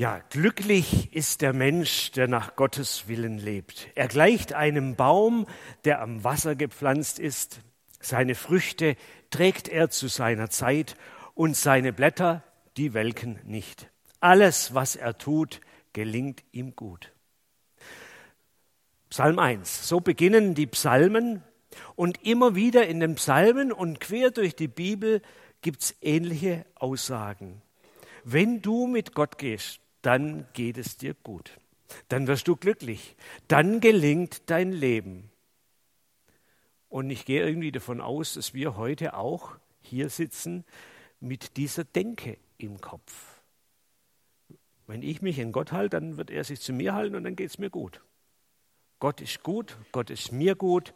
Ja, glücklich ist der Mensch, der nach Gottes Willen lebt. Er gleicht einem Baum, der am Wasser gepflanzt ist. Seine Früchte trägt er zu seiner Zeit und seine Blätter, die welken nicht. Alles, was er tut, gelingt ihm gut. Psalm 1. So beginnen die Psalmen und immer wieder in den Psalmen und quer durch die Bibel gibt es ähnliche Aussagen. Wenn du mit Gott gehst, dann geht es dir gut. Dann wirst du glücklich. Dann gelingt dein Leben. Und ich gehe irgendwie davon aus, dass wir heute auch hier sitzen mit dieser Denke im Kopf. Wenn ich mich in Gott halte, dann wird er sich zu mir halten und dann geht es mir gut. Gott ist gut, Gott ist mir gut,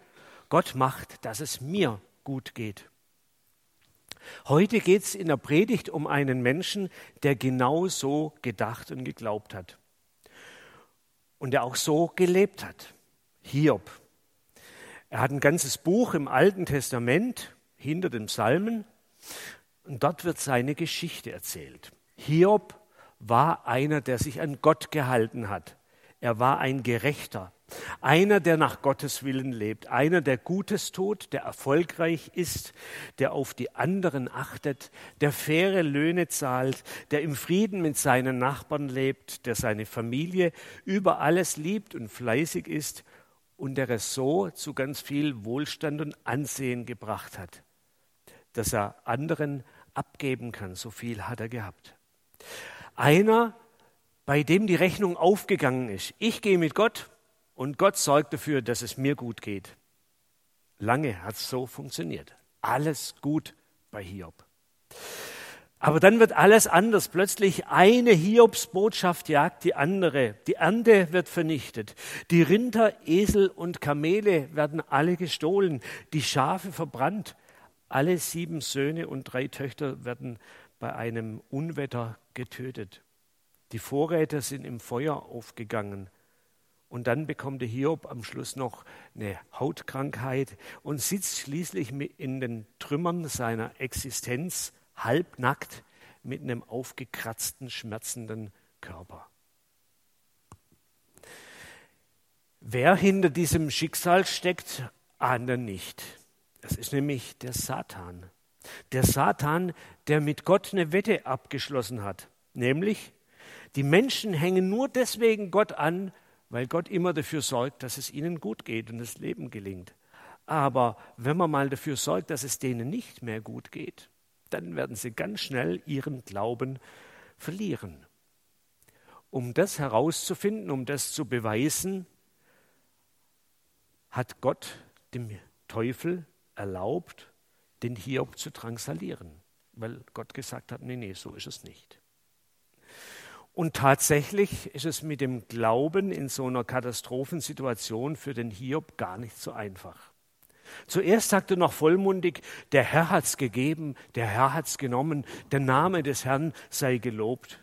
Gott macht, dass es mir gut geht. Heute geht es in der Predigt um einen Menschen, der genau so gedacht und geglaubt hat. Und der auch so gelebt hat. Hiob. Er hat ein ganzes Buch im Alten Testament hinter den Psalmen und dort wird seine Geschichte erzählt. Hiob war einer, der sich an Gott gehalten hat. Er war ein Gerechter. Einer, der nach Gottes Willen lebt, einer, der Gutes tut, der erfolgreich ist, der auf die anderen achtet, der faire Löhne zahlt, der im Frieden mit seinen Nachbarn lebt, der seine Familie über alles liebt und fleißig ist und der es so zu ganz viel Wohlstand und Ansehen gebracht hat, dass er anderen abgeben kann. So viel hat er gehabt. Einer, bei dem die Rechnung aufgegangen ist. Ich gehe mit Gott und Gott sorgt dafür, dass es mir gut geht. Lange hat es so funktioniert. Alles gut bei Hiob. Aber dann wird alles anders. Plötzlich eine Hiobsbotschaft jagt die andere. Die Ernte wird vernichtet. Die Rinder, Esel und Kamele werden alle gestohlen. Die Schafe verbrannt. Alle sieben Söhne und drei Töchter werden bei einem Unwetter getötet. Die Vorräte sind im Feuer aufgegangen. Und dann bekommt der Hiob am Schluss noch eine Hautkrankheit und sitzt schließlich in den Trümmern seiner Existenz halbnackt mit einem aufgekratzten, schmerzenden Körper. Wer hinter diesem Schicksal steckt, ahnt nicht. Das ist nämlich der Satan. Der Satan, der mit Gott eine Wette abgeschlossen hat, nämlich die Menschen hängen nur deswegen Gott an, weil Gott immer dafür sorgt, dass es ihnen gut geht und das Leben gelingt. Aber wenn man mal dafür sorgt, dass es denen nicht mehr gut geht, dann werden sie ganz schnell ihren Glauben verlieren. Um das herauszufinden, um das zu beweisen, hat Gott dem Teufel erlaubt, den Hiob zu drangsalieren, weil Gott gesagt hat, nee, nee, so ist es nicht. Und tatsächlich ist es mit dem Glauben in so einer Katastrophensituation für den Hiob gar nicht so einfach. Zuerst sagte noch vollmundig, der Herr hat's gegeben, der Herr hat's genommen, der Name des Herrn sei gelobt.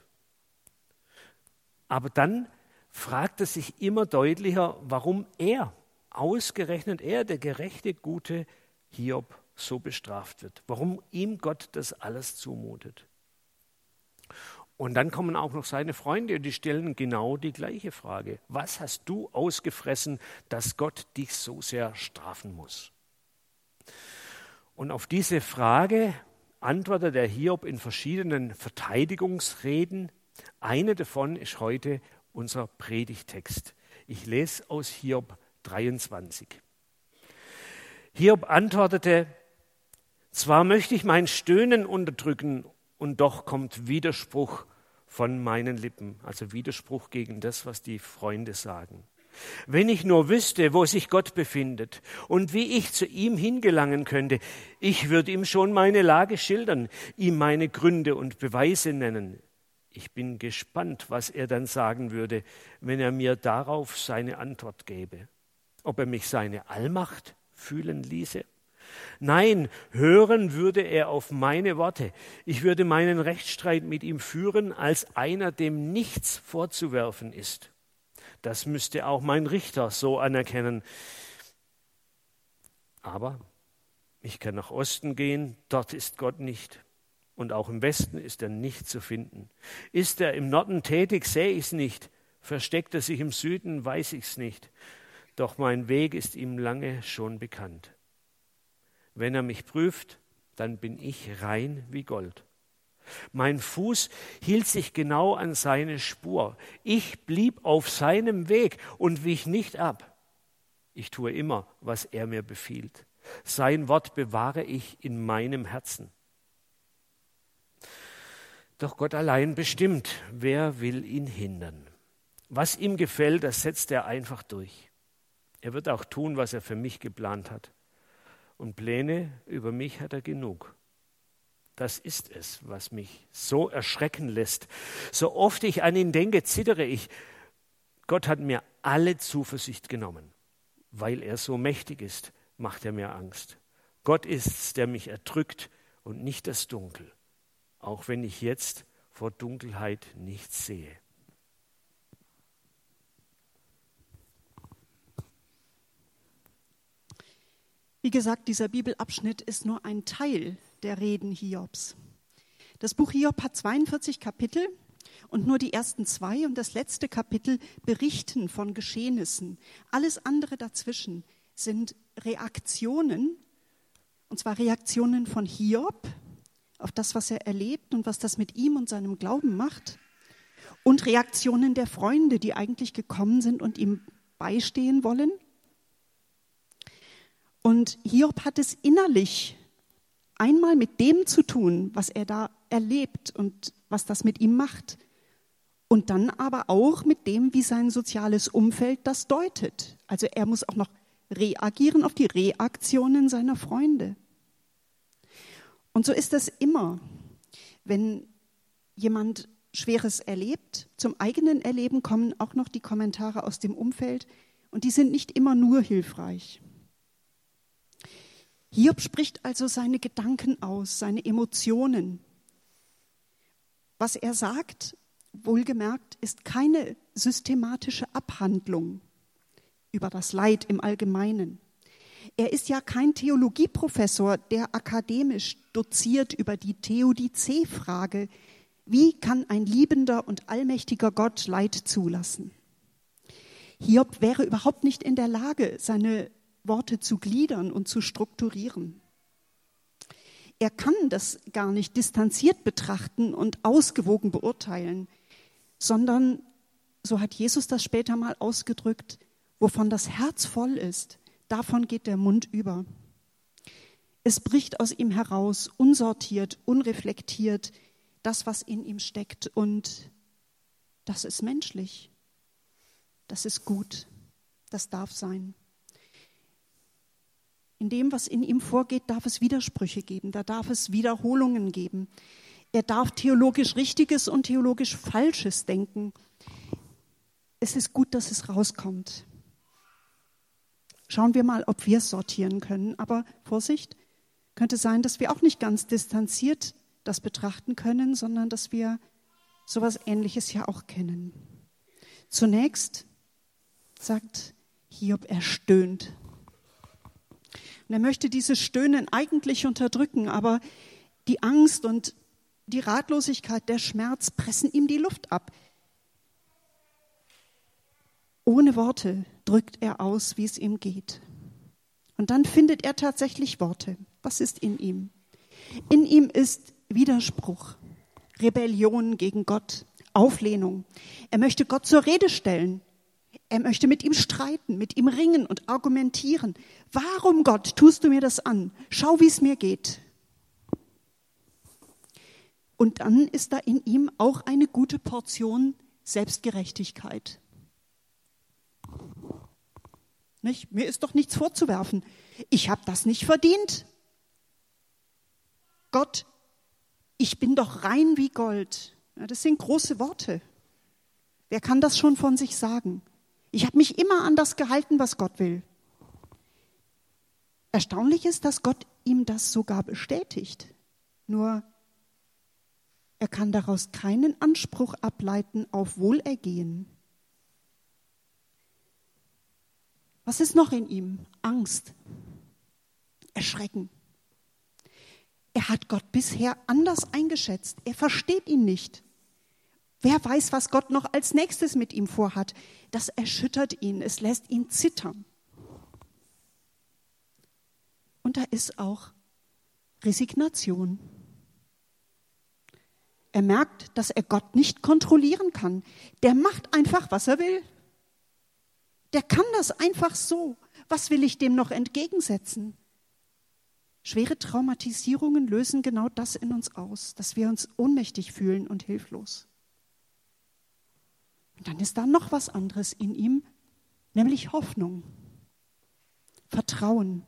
Aber dann fragt er sich immer deutlicher, warum er, ausgerechnet er, der gerechte, gute Hiob, so bestraft wird, warum ihm Gott das alles zumutet. Und dann kommen auch noch seine Freunde und die stellen genau die gleiche Frage. Was hast du ausgefressen, dass Gott dich so sehr strafen muss? Und auf diese Frage antwortet der Hiob in verschiedenen Verteidigungsreden. Eine davon ist heute unser Predigtext. Ich lese aus Hiob 23. Hiob antwortete, zwar möchte ich mein Stöhnen unterdrücken und doch kommt Widerspruch von meinen Lippen, also Widerspruch gegen das, was die Freunde sagen. Wenn ich nur wüsste, wo sich Gott befindet und wie ich zu ihm hingelangen könnte, ich würde ihm schon meine Lage schildern, ihm meine Gründe und Beweise nennen. Ich bin gespannt, was er dann sagen würde, wenn er mir darauf seine Antwort gäbe. Ob er mich seine Allmacht fühlen ließe Nein, hören würde er auf meine Worte. Ich würde meinen Rechtsstreit mit ihm führen als einer, dem nichts vorzuwerfen ist. Das müsste auch mein Richter so anerkennen. Aber ich kann nach Osten gehen, dort ist Gott nicht. und auch im Westen ist er nicht zu finden. Ist er im Norden tätig, sehe ich es nicht. Versteckt er sich im Süden, weiß ich es nicht. Doch mein Weg ist ihm lange schon bekannt. Wenn er mich prüft, dann bin ich rein wie Gold. Mein Fuß hielt sich genau an seine Spur. Ich blieb auf seinem Weg und wich nicht ab. Ich tue immer, was er mir befiehlt. Sein Wort bewahre ich in meinem Herzen. Doch Gott allein bestimmt, wer will ihn hindern. Was ihm gefällt, das setzt er einfach durch. Er wird auch tun, was er für mich geplant hat. Und Pläne über mich hat er genug. Das ist es, was mich so erschrecken lässt. So oft ich an ihn denke, zittere ich. Gott hat mir alle Zuversicht genommen. Weil er so mächtig ist, macht er mir Angst. Gott ist's, der mich erdrückt und nicht das Dunkel, auch wenn ich jetzt vor Dunkelheit nichts sehe. Wie gesagt, dieser Bibelabschnitt ist nur ein Teil der Reden Hiobs. Das Buch Hiob hat 42 Kapitel und nur die ersten zwei und das letzte Kapitel berichten von Geschehnissen. Alles andere dazwischen sind Reaktionen, und zwar Reaktionen von Hiob auf das, was er erlebt und was das mit ihm und seinem Glauben macht, und Reaktionen der Freunde, die eigentlich gekommen sind und ihm beistehen wollen. Und Hiob hat es innerlich einmal mit dem zu tun, was er da erlebt und was das mit ihm macht. Und dann aber auch mit dem, wie sein soziales Umfeld das deutet. Also er muss auch noch reagieren auf die Reaktionen seiner Freunde. Und so ist das immer, wenn jemand Schweres erlebt. Zum eigenen Erleben kommen auch noch die Kommentare aus dem Umfeld und die sind nicht immer nur hilfreich. Hiob spricht also seine Gedanken aus, seine Emotionen. Was er sagt, wohlgemerkt, ist keine systematische Abhandlung über das Leid im Allgemeinen. Er ist ja kein Theologieprofessor, der akademisch doziert über die Theodizee-Frage, wie kann ein liebender und allmächtiger Gott Leid zulassen? Hiob wäre überhaupt nicht in der Lage, seine Worte zu gliedern und zu strukturieren. Er kann das gar nicht distanziert betrachten und ausgewogen beurteilen, sondern, so hat Jesus das später mal ausgedrückt, wovon das Herz voll ist, davon geht der Mund über. Es bricht aus ihm heraus, unsortiert, unreflektiert, das, was in ihm steckt. Und das ist menschlich. Das ist gut. Das darf sein. In dem, was in ihm vorgeht, darf es Widersprüche geben, da darf es Wiederholungen geben. Er darf theologisch Richtiges und theologisch Falsches denken. Es ist gut, dass es rauskommt. Schauen wir mal, ob wir es sortieren können. Aber Vorsicht, könnte sein, dass wir auch nicht ganz distanziert das betrachten können, sondern dass wir sowas Ähnliches ja auch kennen. Zunächst sagt Hiob, er stöhnt. Und er möchte dieses Stöhnen eigentlich unterdrücken, aber die Angst und die Ratlosigkeit, der Schmerz pressen ihm die Luft ab. Ohne Worte drückt er aus, wie es ihm geht. Und dann findet er tatsächlich Worte. Was ist in ihm? In ihm ist Widerspruch, Rebellion gegen Gott, Auflehnung. Er möchte Gott zur Rede stellen. Er möchte mit ihm streiten, mit ihm ringen und argumentieren. Warum, Gott, tust du mir das an? Schau, wie es mir geht. Und dann ist da in ihm auch eine gute Portion Selbstgerechtigkeit. Nicht? Mir ist doch nichts vorzuwerfen. Ich habe das nicht verdient. Gott, ich bin doch rein wie Gold. Ja, das sind große Worte. Wer kann das schon von sich sagen? Ich habe mich immer an das gehalten, was Gott will. Erstaunlich ist, dass Gott ihm das sogar bestätigt. Nur er kann daraus keinen Anspruch ableiten auf Wohlergehen. Was ist noch in ihm? Angst, Erschrecken. Er hat Gott bisher anders eingeschätzt. Er versteht ihn nicht. Wer weiß, was Gott noch als nächstes mit ihm vorhat. Das erschüttert ihn, es lässt ihn zittern. Und da ist auch Resignation. Er merkt, dass er Gott nicht kontrollieren kann. Der macht einfach, was er will. Der kann das einfach so. Was will ich dem noch entgegensetzen? Schwere Traumatisierungen lösen genau das in uns aus, dass wir uns ohnmächtig fühlen und hilflos. Und dann ist da noch was anderes in ihm, nämlich Hoffnung, Vertrauen.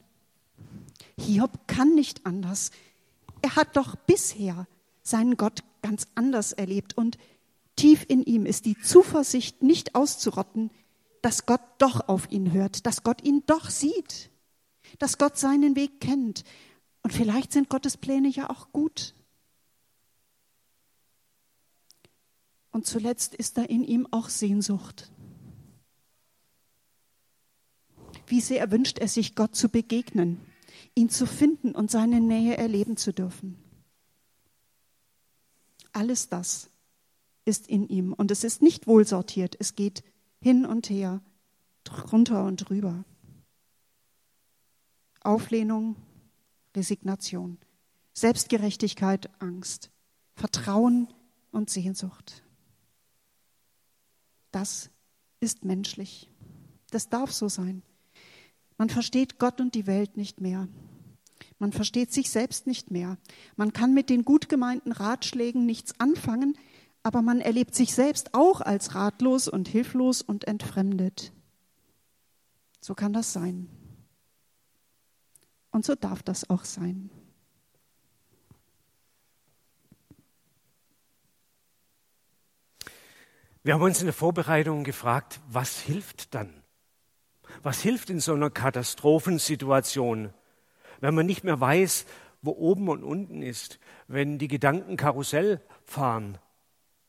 Hiob kann nicht anders. Er hat doch bisher seinen Gott ganz anders erlebt und tief in ihm ist die Zuversicht nicht auszurotten, dass Gott doch auf ihn hört, dass Gott ihn doch sieht, dass Gott seinen Weg kennt. Und vielleicht sind Gottes Pläne ja auch gut. Und zuletzt ist da in ihm auch Sehnsucht. Wie sehr wünscht er sich, Gott zu begegnen, ihn zu finden und seine Nähe erleben zu dürfen. Alles das ist in ihm und es ist nicht wohlsortiert. Es geht hin und her, drunter und drüber. Auflehnung, Resignation, Selbstgerechtigkeit, Angst, Vertrauen und Sehnsucht. Das ist menschlich. Das darf so sein. Man versteht Gott und die Welt nicht mehr. Man versteht sich selbst nicht mehr. Man kann mit den gut gemeinten Ratschlägen nichts anfangen, aber man erlebt sich selbst auch als ratlos und hilflos und entfremdet. So kann das sein. Und so darf das auch sein. Wir haben uns in der Vorbereitung gefragt, was hilft dann? Was hilft in so einer Katastrophensituation, wenn man nicht mehr weiß, wo oben und unten ist, wenn die Gedanken Karussell fahren,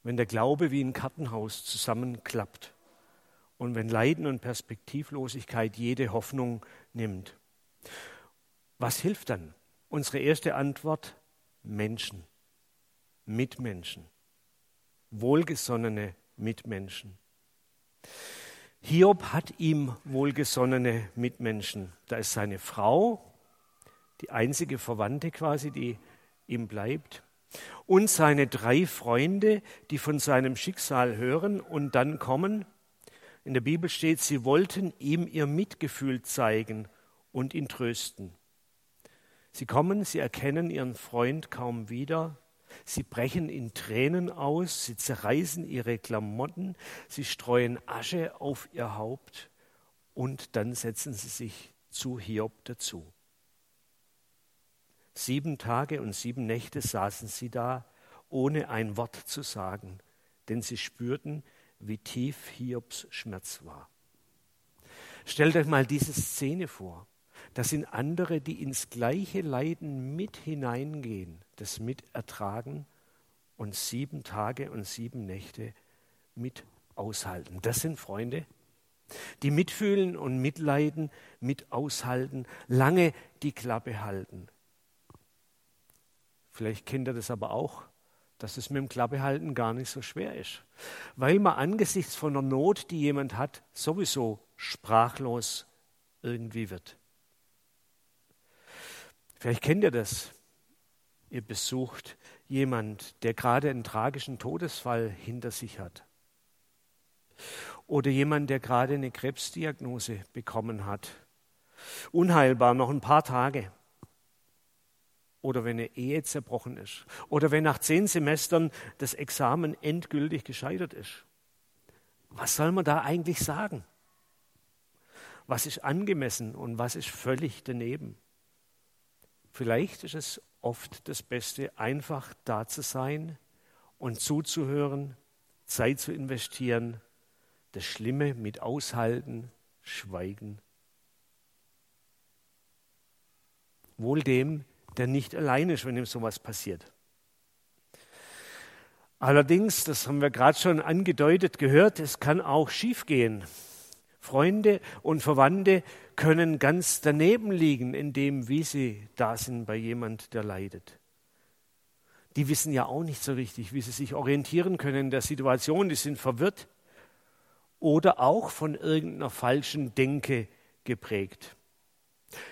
wenn der Glaube wie ein Kartenhaus zusammenklappt und wenn Leiden und Perspektivlosigkeit jede Hoffnung nimmt. Was hilft dann? Unsere erste Antwort, Menschen, Mitmenschen, wohlgesonnene Mitmenschen. Hiob hat ihm wohlgesonnene Mitmenschen. Da ist seine Frau, die einzige Verwandte quasi, die ihm bleibt, und seine drei Freunde, die von seinem Schicksal hören und dann kommen. In der Bibel steht, sie wollten ihm ihr Mitgefühl zeigen und ihn trösten. Sie kommen, sie erkennen ihren Freund kaum wieder, Sie brechen in Tränen aus, sie zerreißen ihre Klamotten, sie streuen Asche auf ihr Haupt und dann setzen sie sich zu Hiob dazu. Sieben Tage und sieben Nächte saßen sie da, ohne ein Wort zu sagen, denn sie spürten, wie tief Hiobs Schmerz war. Stellt euch mal diese Szene vor. Das sind andere, die ins gleiche Leiden mit hineingehen, das mit ertragen und sieben Tage und sieben Nächte mit aushalten. Das sind Freunde, die mitfühlen und mitleiden, mit aushalten, lange die Klappe halten. Vielleicht kennt ihr das aber auch, dass es mit dem Klappehalten gar nicht so schwer ist, weil man angesichts von einer Not, die jemand hat, sowieso sprachlos irgendwie wird. Vielleicht kennt ihr das. Ihr besucht jemand, der gerade einen tragischen Todesfall hinter sich hat. Oder jemand, der gerade eine Krebsdiagnose bekommen hat. Unheilbar, noch ein paar Tage. Oder wenn eine Ehe zerbrochen ist. Oder wenn nach zehn Semestern das Examen endgültig gescheitert ist. Was soll man da eigentlich sagen? Was ist angemessen und was ist völlig daneben? Vielleicht ist es oft das Beste, einfach da zu sein und zuzuhören, Zeit zu investieren, das Schlimme mit aushalten, schweigen. Wohl dem, der nicht allein ist, wenn ihm sowas passiert. Allerdings, das haben wir gerade schon angedeutet gehört, es kann auch schiefgehen. Freunde und Verwandte können ganz daneben liegen in dem, wie sie da sind bei jemand, der leidet. die wissen ja auch nicht so richtig, wie sie sich orientieren können in der Situation, die sind verwirrt oder auch von irgendeiner falschen Denke geprägt.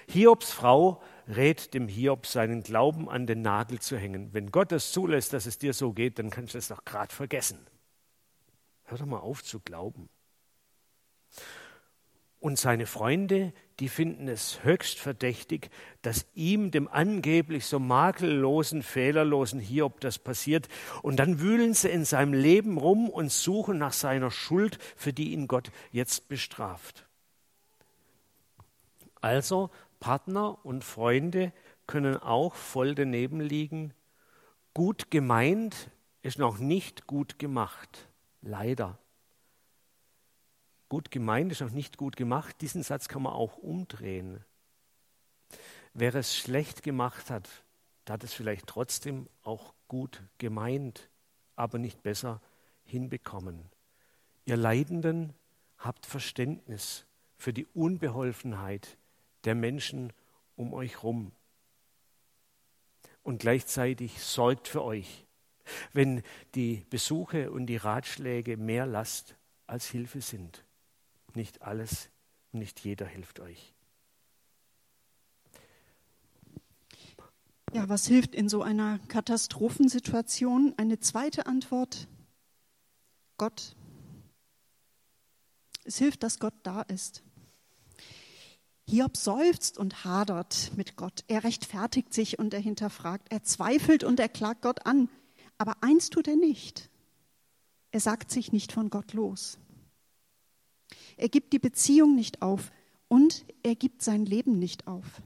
Hiobs Frau rät dem Hiob, seinen Glauben an den Nagel zu hängen. Wenn Gott es zulässt, dass es dir so geht, dann kannst du es doch gerade vergessen. Hör doch mal auf zu glauben. Und seine Freunde, die finden es höchst verdächtig, dass ihm, dem angeblich so makellosen, fehlerlosen Hiob, das passiert. Und dann wühlen sie in seinem Leben rum und suchen nach seiner Schuld, für die ihn Gott jetzt bestraft. Also Partner und Freunde können auch voll daneben liegen. Gut gemeint ist noch nicht gut gemacht. Leider. Gut gemeint ist noch nicht gut gemacht. Diesen Satz kann man auch umdrehen. Wer es schlecht gemacht hat, der hat es vielleicht trotzdem auch gut gemeint, aber nicht besser hinbekommen. Ihr Leidenden habt Verständnis für die Unbeholfenheit der Menschen um euch herum. Und gleichzeitig sorgt für euch, wenn die Besuche und die Ratschläge mehr Last als Hilfe sind. Nicht alles und nicht jeder hilft euch. Ja, was hilft in so einer Katastrophensituation? Eine zweite Antwort, Gott. Es hilft, dass Gott da ist. Hiob seufzt und hadert mit Gott. Er rechtfertigt sich und er hinterfragt. Er zweifelt und er klagt Gott an. Aber eins tut er nicht. Er sagt sich nicht von Gott los. Er gibt die Beziehung nicht auf und er gibt sein Leben nicht auf.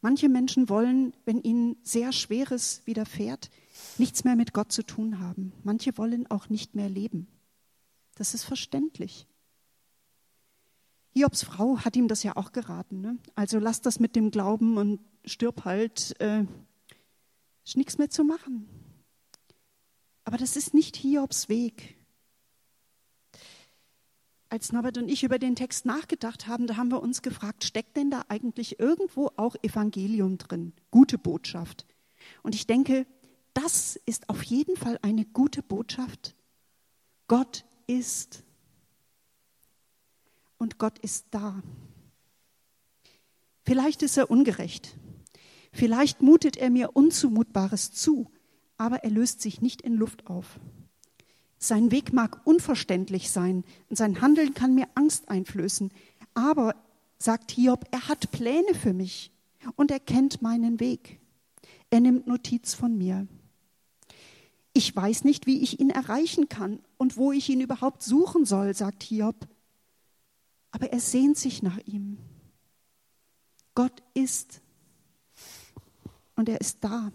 Manche Menschen wollen, wenn ihnen sehr Schweres widerfährt, nichts mehr mit Gott zu tun haben. Manche wollen auch nicht mehr leben. Das ist verständlich. Hiobs Frau hat ihm das ja auch geraten. Ne? Also lass das mit dem Glauben und stirb halt. Äh, ist nichts mehr zu machen. Aber das ist nicht Hiobs Weg als Norbert und ich über den Text nachgedacht haben, da haben wir uns gefragt, steckt denn da eigentlich irgendwo auch Evangelium drin? Gute Botschaft. Und ich denke, das ist auf jeden Fall eine gute Botschaft. Gott ist. Und Gott ist da. Vielleicht ist er ungerecht. Vielleicht mutet er mir Unzumutbares zu, aber er löst sich nicht in Luft auf. Sein Weg mag unverständlich sein und sein Handeln kann mir Angst einflößen. Aber, sagt Hiob, er hat Pläne für mich und er kennt meinen Weg. Er nimmt Notiz von mir. Ich weiß nicht, wie ich ihn erreichen kann und wo ich ihn überhaupt suchen soll, sagt Hiob. Aber er sehnt sich nach ihm. Gott ist und er ist da.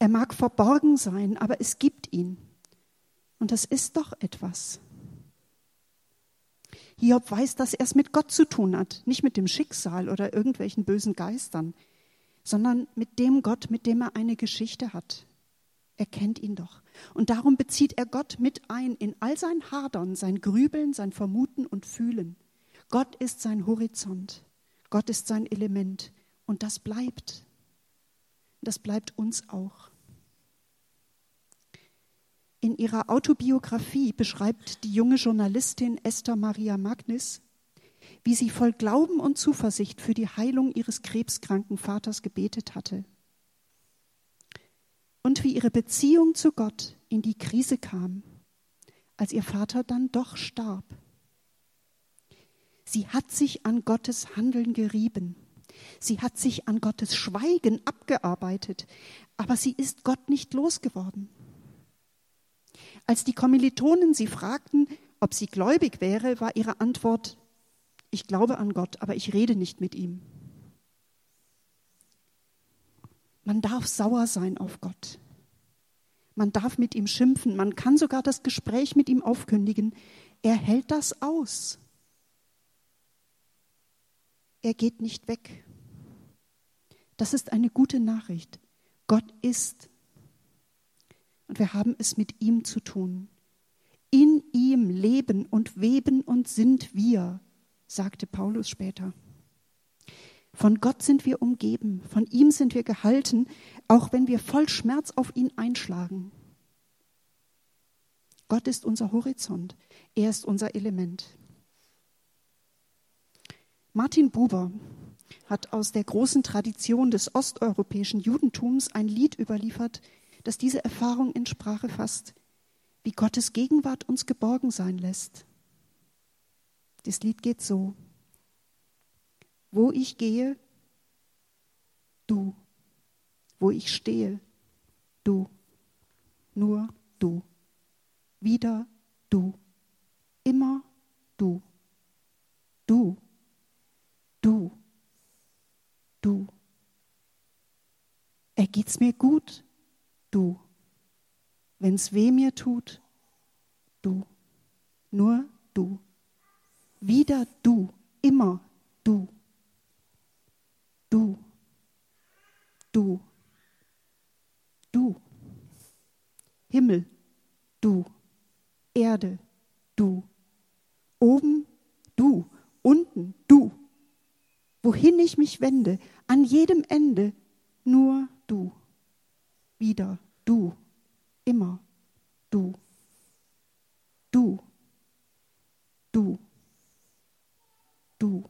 Er mag verborgen sein, aber es gibt ihn. Und das ist doch etwas. Hiob weiß, dass er es mit Gott zu tun hat, nicht mit dem Schicksal oder irgendwelchen bösen Geistern, sondern mit dem Gott, mit dem er eine Geschichte hat. Er kennt ihn doch. Und darum bezieht er Gott mit ein in all sein Hadern, sein Grübeln, sein Vermuten und Fühlen. Gott ist sein Horizont. Gott ist sein Element. Und das bleibt. Das bleibt uns auch. In ihrer Autobiografie beschreibt die junge Journalistin Esther Maria Magnis, wie sie voll Glauben und Zuversicht für die Heilung ihres krebskranken Vaters gebetet hatte. Und wie ihre Beziehung zu Gott in die Krise kam, als ihr Vater dann doch starb. Sie hat sich an Gottes Handeln gerieben. Sie hat sich an Gottes Schweigen abgearbeitet, aber sie ist Gott nicht losgeworden. Als die Kommilitonen sie fragten, ob sie gläubig wäre, war ihre Antwort, ich glaube an Gott, aber ich rede nicht mit ihm. Man darf sauer sein auf Gott. Man darf mit ihm schimpfen. Man kann sogar das Gespräch mit ihm aufkündigen. Er hält das aus. Er geht nicht weg. Das ist eine gute Nachricht. Gott ist und wir haben es mit ihm zu tun. In ihm leben und weben und sind wir, sagte Paulus später. Von Gott sind wir umgeben, von ihm sind wir gehalten, auch wenn wir voll Schmerz auf ihn einschlagen. Gott ist unser Horizont, er ist unser Element. Martin Buber hat aus der großen Tradition des osteuropäischen Judentums ein Lied überliefert, das diese Erfahrung in Sprache fasst, wie Gottes Gegenwart uns geborgen sein lässt. Das Lied geht so. Wo ich gehe, du. Wo ich stehe, du. Nur du. Wieder du. Immer du. Du. Du. Du. Ergeht's mir gut? Du. Wenn's weh mir tut? Du. Nur du. Wieder du. Immer du. Du, du, du, Himmel, du, Erde, du, oben, du, unten, du, wohin ich mich wende, an jedem Ende nur du, wieder du, immer. Du, du, du, du.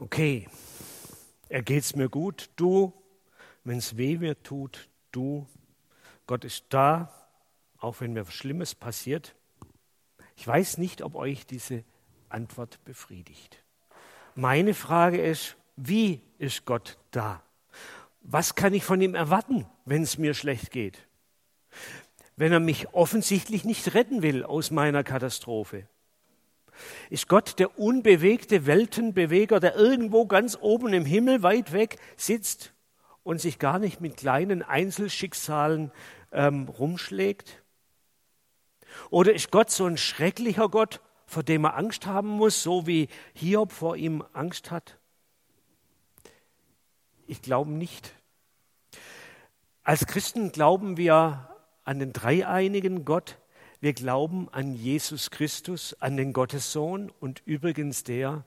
okay, er geht's mir gut, du, wenn's weh mir tut, du, Gott ist da, auch wenn mir Schlimmes passiert. Ich weiß nicht, ob euch diese Antwort befriedigt. Meine Frage ist, wie ist Gott da? Was kann ich von ihm erwarten, wenn es mir schlecht geht? Wenn er mich offensichtlich nicht retten will aus meiner Katastrophe? Ist Gott der unbewegte Weltenbeweger, der irgendwo ganz oben im Himmel weit weg sitzt und sich gar nicht mit kleinen Einzelschicksalen ähm, rumschlägt? Oder ist Gott so ein schrecklicher Gott, vor dem er Angst haben muss, so wie Hiob vor ihm Angst hat? Ich glaube nicht. Als Christen glauben wir an den dreieinigen Gott, wir glauben an Jesus Christus, an den Gottessohn und übrigens der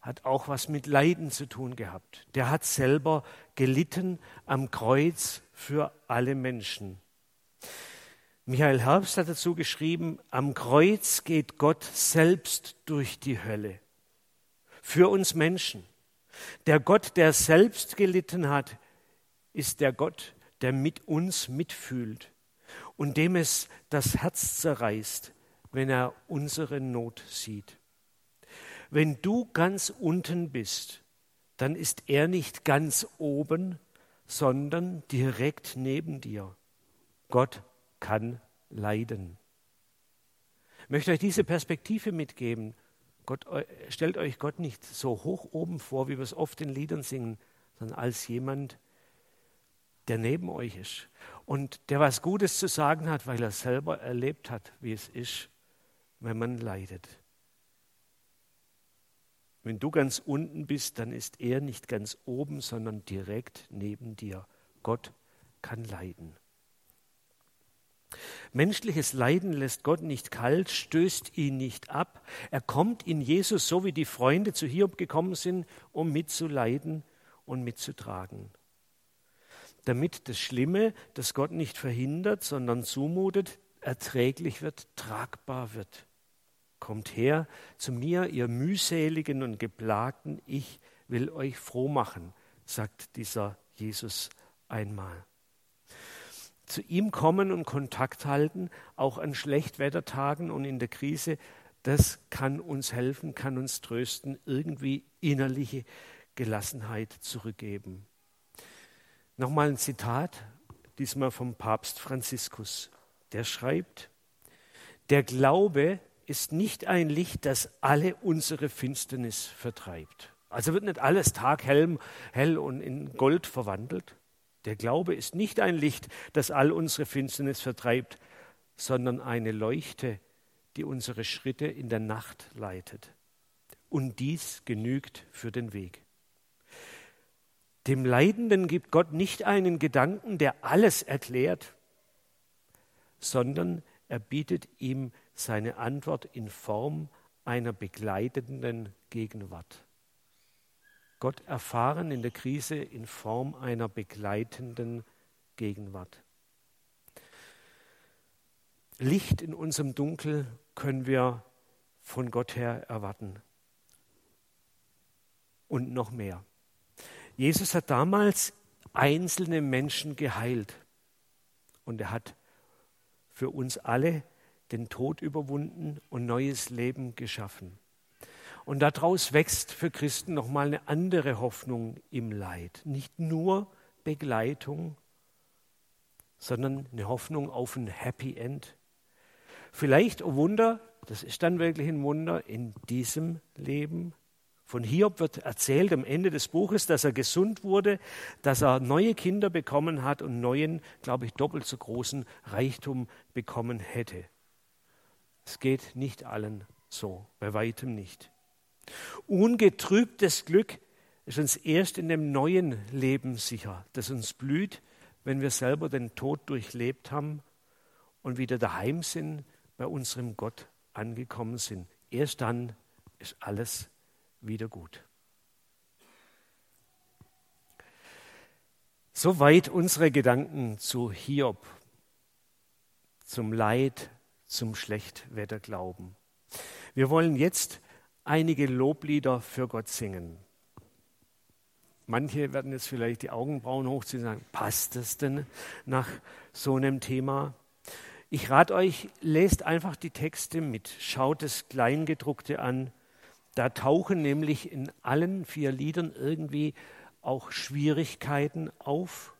hat auch was mit Leiden zu tun gehabt. Der hat selber gelitten am Kreuz für alle Menschen. Michael Herbst hat dazu geschrieben, am Kreuz geht Gott selbst durch die Hölle. Für uns Menschen. Der Gott, der selbst gelitten hat, ist der Gott, der mit uns mitfühlt und dem es das Herz zerreißt, wenn er unsere Not sieht. Wenn du ganz unten bist, dann ist er nicht ganz oben, sondern direkt neben dir. Gott kann leiden. Ich möchte euch diese Perspektive mitgeben. Gott, stellt euch Gott nicht so hoch oben vor, wie wir es oft in Liedern singen, sondern als jemand, der neben euch ist und der was Gutes zu sagen hat, weil er selber erlebt hat, wie es ist, wenn man leidet. Wenn du ganz unten bist, dann ist er nicht ganz oben, sondern direkt neben dir. Gott kann leiden. Menschliches Leiden lässt Gott nicht kalt, stößt ihn nicht ab. Er kommt in Jesus, so wie die Freunde zu Hiob gekommen sind, um mitzuleiden und mitzutragen damit das Schlimme, das Gott nicht verhindert, sondern zumutet, erträglich wird, tragbar wird. Kommt her zu mir, ihr mühseligen und geplagten, ich will euch froh machen, sagt dieser Jesus einmal. Zu ihm kommen und Kontakt halten, auch an Schlechtwettertagen und in der Krise, das kann uns helfen, kann uns trösten, irgendwie innerliche Gelassenheit zurückgeben. Nochmal ein Zitat, diesmal vom Papst Franziskus. Der schreibt, der Glaube ist nicht ein Licht, das alle unsere Finsternis vertreibt. Also wird nicht alles taghell hell und in Gold verwandelt. Der Glaube ist nicht ein Licht, das all unsere Finsternis vertreibt, sondern eine Leuchte, die unsere Schritte in der Nacht leitet. Und dies genügt für den Weg. Dem Leidenden gibt Gott nicht einen Gedanken, der alles erklärt. sondern er bietet ihm seine Antwort in Form einer begleitenden Gegenwart. Gott erfahren in der Krise in Form einer begleitenden Gegenwart. Licht in unserem Dunkel können wir von Gott her erwarten. Und noch mehr. Jesus hat damals einzelne Menschen geheilt. Und er hat für uns alle den Tod überwunden und neues Leben geschaffen. Und daraus wächst für Christen nochmal eine andere Hoffnung im Leid. Nicht nur Begleitung, sondern eine Hoffnung auf ein Happy End. Vielleicht, oh Wunder, das ist dann wirklich ein Wunder in diesem Leben. Von Hiob wird erzählt am Ende des Buches, dass er gesund wurde, dass er neue Kinder bekommen hat und neuen, glaube ich, doppelt so großen Reichtum bekommen hätte. Es geht nicht allen so, bei weitem nicht. Ungetrübtes Glück ist uns erst in dem neuen Leben sicher, das uns blüht, wenn wir selber den Tod durchlebt haben und wieder daheim sind, bei unserem Gott angekommen sind. Erst dann ist alles wieder gut. Soweit unsere Gedanken zu Hiob, zum Leid, zum Schlechtwetterglauben. Wir wollen jetzt einige Loblieder für Gott singen. Manche werden jetzt vielleicht die Augenbrauen hochziehen und sagen, passt das denn nach so einem Thema? Ich rate euch, lest einfach die Texte mit, schaut das Kleingedruckte an. Da tauchen nämlich in allen vier Liedern irgendwie auch Schwierigkeiten auf.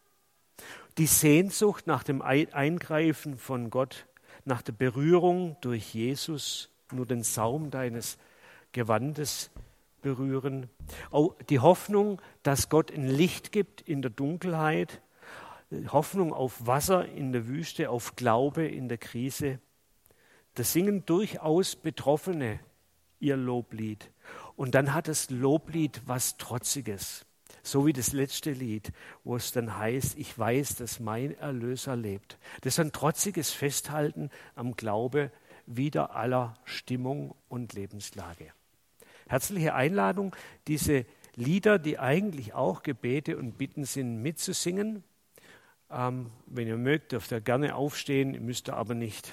Die Sehnsucht nach dem Eingreifen von Gott, nach der Berührung durch Jesus, nur den Saum deines Gewandes berühren. Auch die Hoffnung, dass Gott ein Licht gibt in der Dunkelheit. Hoffnung auf Wasser in der Wüste, auf Glaube in der Krise. Das singen durchaus Betroffene ihr Loblied. Und dann hat das Loblied was Trotziges. So wie das letzte Lied, wo es dann heißt, ich weiß, dass mein Erlöser lebt. Das ist ein trotziges Festhalten am Glaube wider aller Stimmung und Lebenslage. Herzliche Einladung, diese Lieder, die eigentlich auch Gebete und Bitten sind, mitzusingen. Ähm, wenn ihr mögt, dürft ihr gerne aufstehen, müsst ihr aber nicht.